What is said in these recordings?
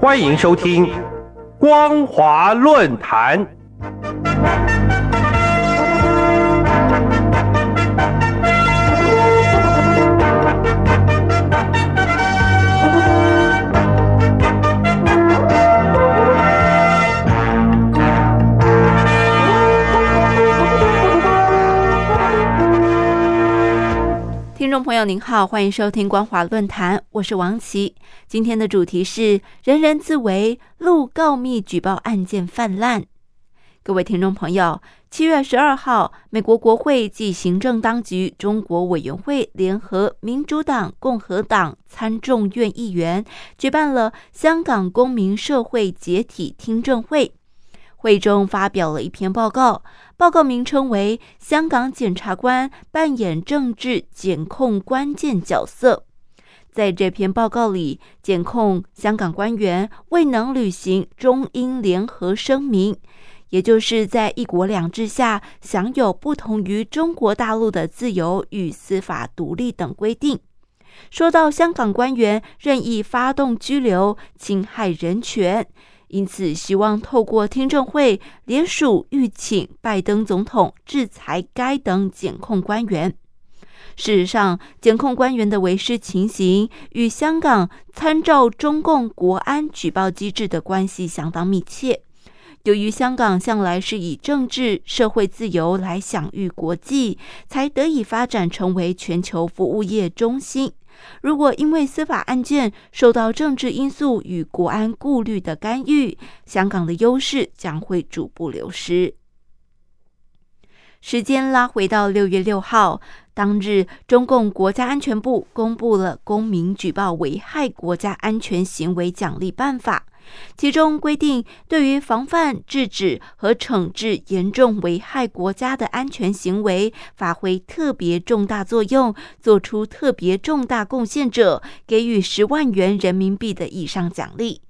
欢迎收听《光华论坛》。您好，欢迎收听光华论坛，我是王琦。今天的主题是“人人自危，路告密举报案件泛滥”。各位听众朋友，七月十二号，美国国会暨行政当局中国委员会联合民主党、共和党参众院议员举办了香港公民社会解体听证会。会中发表了一篇报告，报告名称为《香港检察官扮演政治检控关键角色》。在这篇报告里，检控香港官员未能履行中英联合声明，也就是在一国两制下享有不同于中国大陆的自由与司法独立等规定。说到香港官员任意发动拘留，侵害人权。因此，希望透过听证会联署预请拜登总统制裁该等检控官员。事实上，检控官员的违失情形与香港参照中共国安举报机制的关系相当密切。由于香港向来是以政治社会自由来享誉国际，才得以发展成为全球服务业中心。如果因为司法案件受到政治因素与国安顾虑的干预，香港的优势将会逐步流失。时间拉回到六月六号当日，中共国家安全部公布了《公民举报危害国家安全行为奖励办法》。其中规定，对于防范、制止和惩治严重危害国家的安全行为，发挥特别重大作用、做出特别重大贡献者，给予十万元人民币的以上奖励。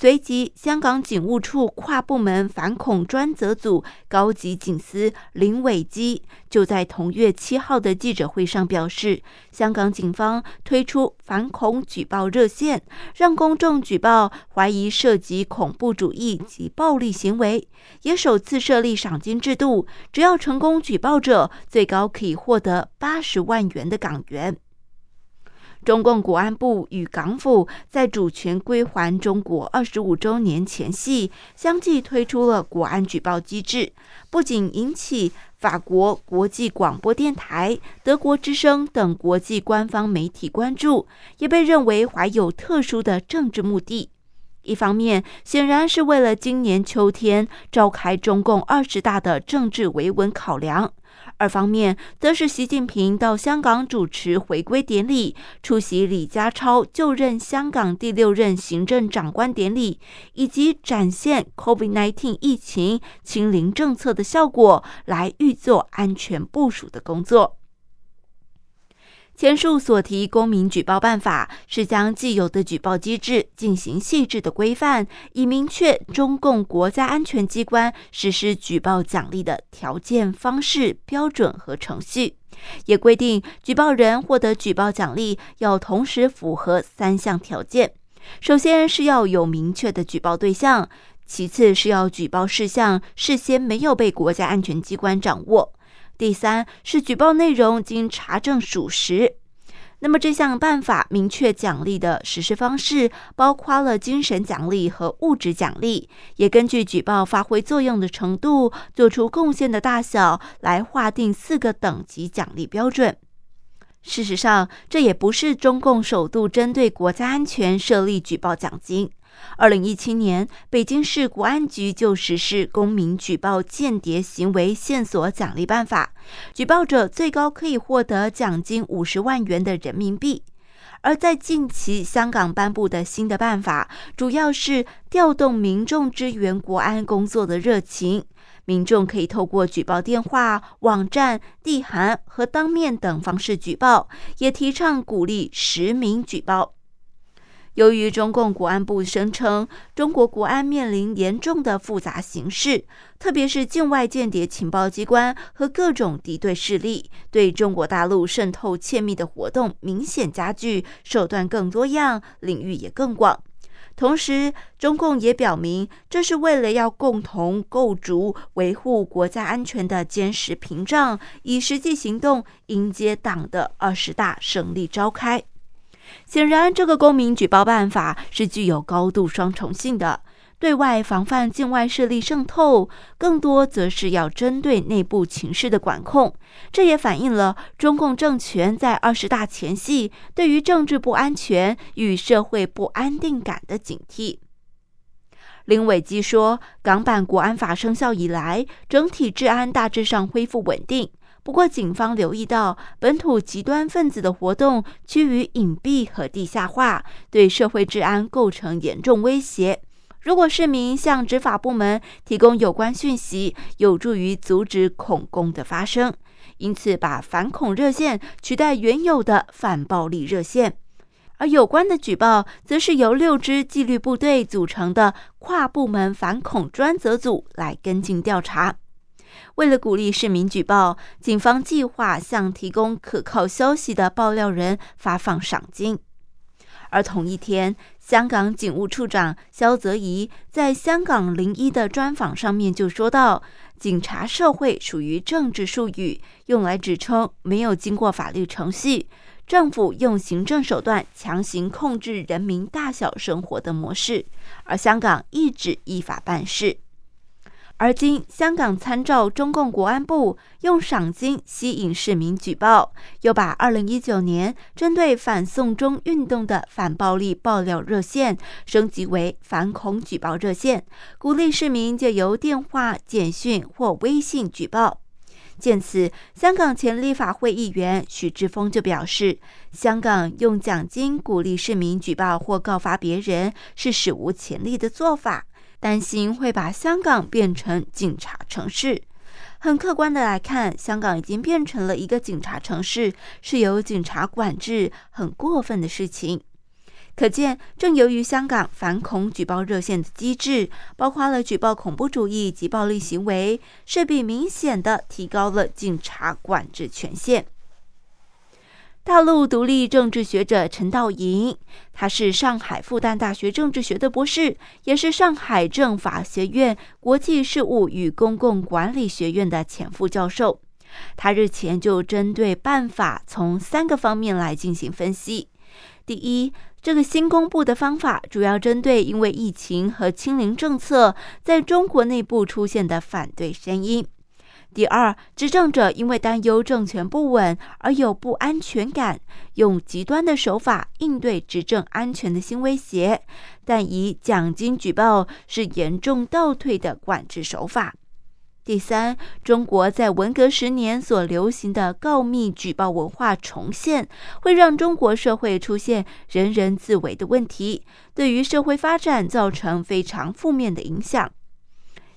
随即，香港警务处跨部门反恐专责组高级警司林伟基就在同月七号的记者会上表示，香港警方推出反恐举报热线，让公众举报怀疑涉及恐怖主义及暴力行为，也首次设立赏金制度，只要成功举报者，最高可以获得八十万元的港元。中共国安部与港府在主权归还中国二十五周年前夕，相继推出了国安举报机制，不仅引起法国国际广播电台、德国之声等国际官方媒体关注，也被认为怀有特殊的政治目的。一方面，显然是为了今年秋天召开中共二十大的政治维稳考量。二方面，则是习近平到香港主持回归典礼，出席李家超就任香港第六任行政长官典礼，以及展现 COVID-19 疫情清零政策的效果，来预做安全部署的工作。前述所提公民举报办法是将既有的举报机制进行细致的规范，以明确中共国家安全机关实施举报奖励的条件、方式、标准和程序，也规定举报人获得举报奖励要同时符合三项条件：首先是要有明确的举报对象，其次是要举报事项事先没有被国家安全机关掌握。第三是举报内容经查证属实。那么这项办法明确奖励的实施方式，包括了精神奖励和物质奖励，也根据举报发挥作用的程度、做出贡献的大小来划定四个等级奖励标准。事实上，这也不是中共首度针对国家安全设立举报奖金。二零一七年，北京市国安局就实施《公民举报间谍行为线索奖励办法》，举报者最高可以获得奖金五十万元的人民币。而在近期，香港颁布的新的办法，主要是调动民众支援国安工作的热情。民众可以透过举报电话、网站、地函和当面等方式举报，也提倡鼓励实名举报。由于中共国安部声称，中国国安面临严重的复杂形势，特别是境外间谍情报机关和各种敌对势力对中国大陆渗透窃密的活动明显加剧，手段更多样，领域也更广。同时，中共也表明，这是为了要共同构筑维护国家安全的坚实屏障，以实际行动迎接党的二十大胜利召开。显然，这个公民举报办法是具有高度双重性的。对外防范境外势力渗透，更多则是要针对内部情势的管控。这也反映了中共政权在二十大前夕对于政治不安全与社会不安定感的警惕。林伟基说，港版国安法生效以来，整体治安大致上恢复稳定。不过，警方留意到本土极端分子的活动趋于隐蔽和地下化，对社会治安构成严重威胁。如果市民向执法部门提供有关讯息，有助于阻止恐攻的发生，因此把反恐热线取代原有的反暴力热线。而有关的举报，则是由六支纪律部队组成的跨部门反恐专责组来跟进调查。为了鼓励市民举报，警方计划向提供可靠消息的爆料人发放赏金。而同一天，香港警务处长肖泽怡在香港零一的专访上面就说到：“警察社会属于政治术语，用来指称没有经过法律程序，政府用行政手段强行控制人民大小生活的模式，而香港一直依法办事。”而今，香港参照中共国安部用赏金吸引市民举报，又把二零一九年针对反送中运动的反暴力爆料热线升级为反恐举报热线，鼓励市民借由电话、简讯或微信举报。见此，香港前立法会议员许志峰就表示，香港用奖金鼓励市民举报或告发别人是史无前例的做法。担心会把香港变成警察城市。很客观的来看，香港已经变成了一个警察城市，是由警察管制，很过分的事情。可见，正由于香港反恐举报热线的机制，包括了举报恐怖主义及暴力行为，势必明显的提高了警察管制权限。大陆独立政治学者陈道莹，他是上海复旦大学政治学的博士，也是上海政法学院国际事务与公共管理学院的前副教授。他日前就针对办法从三个方面来进行分析。第一，这个新公布的方法主要针对因为疫情和清零政策在中国内部出现的反对声音。第二，执政者因为担忧政权不稳而有不安全感，用极端的手法应对执政安全的新威胁，但以奖金举报是严重倒退的管制手法。第三，中国在文革十年所流行的告密举报文化重现，会让中国社会出现人人自危的问题，对于社会发展造成非常负面的影响。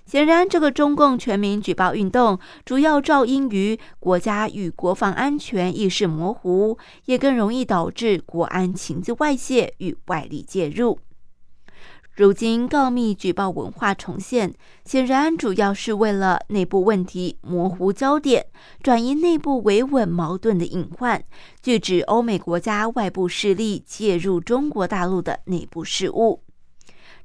显然，这个中共全民举报运动主要肇因于国家与国防安全意识模糊，也更容易导致国安情资外泄与外力介入。如今告密举报文化重现，显然主要是为了内部问题模糊焦点，转移内部维稳矛盾的隐患，拒止欧美国家外部势力介入中国大陆的内部事务。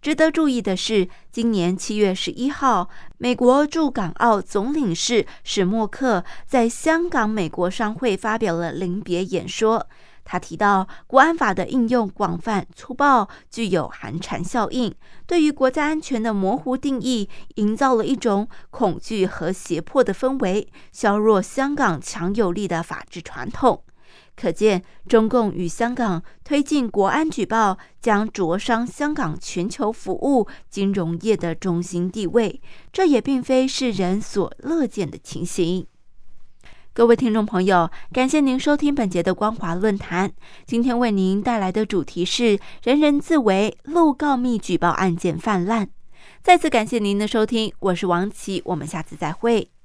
值得注意的是，今年七月十一号，美国驻港澳总领事史默克在香港美国商会发表了临别演说。他提到，国安法的应用广泛粗暴，具有寒蝉效应，对于国家安全的模糊定义，营造了一种恐惧和胁迫的氛围，削弱香港强有力的法治传统。可见，中共与香港推进国安举报，将灼伤香港全球服务金融业的中心地位，这也并非世人所乐见的情形。各位听众朋友，感谢您收听本节的光华论坛。今天为您带来的主题是“人人自危，漏告密举报案件泛滥”。再次感谢您的收听，我是王琦，我们下次再会。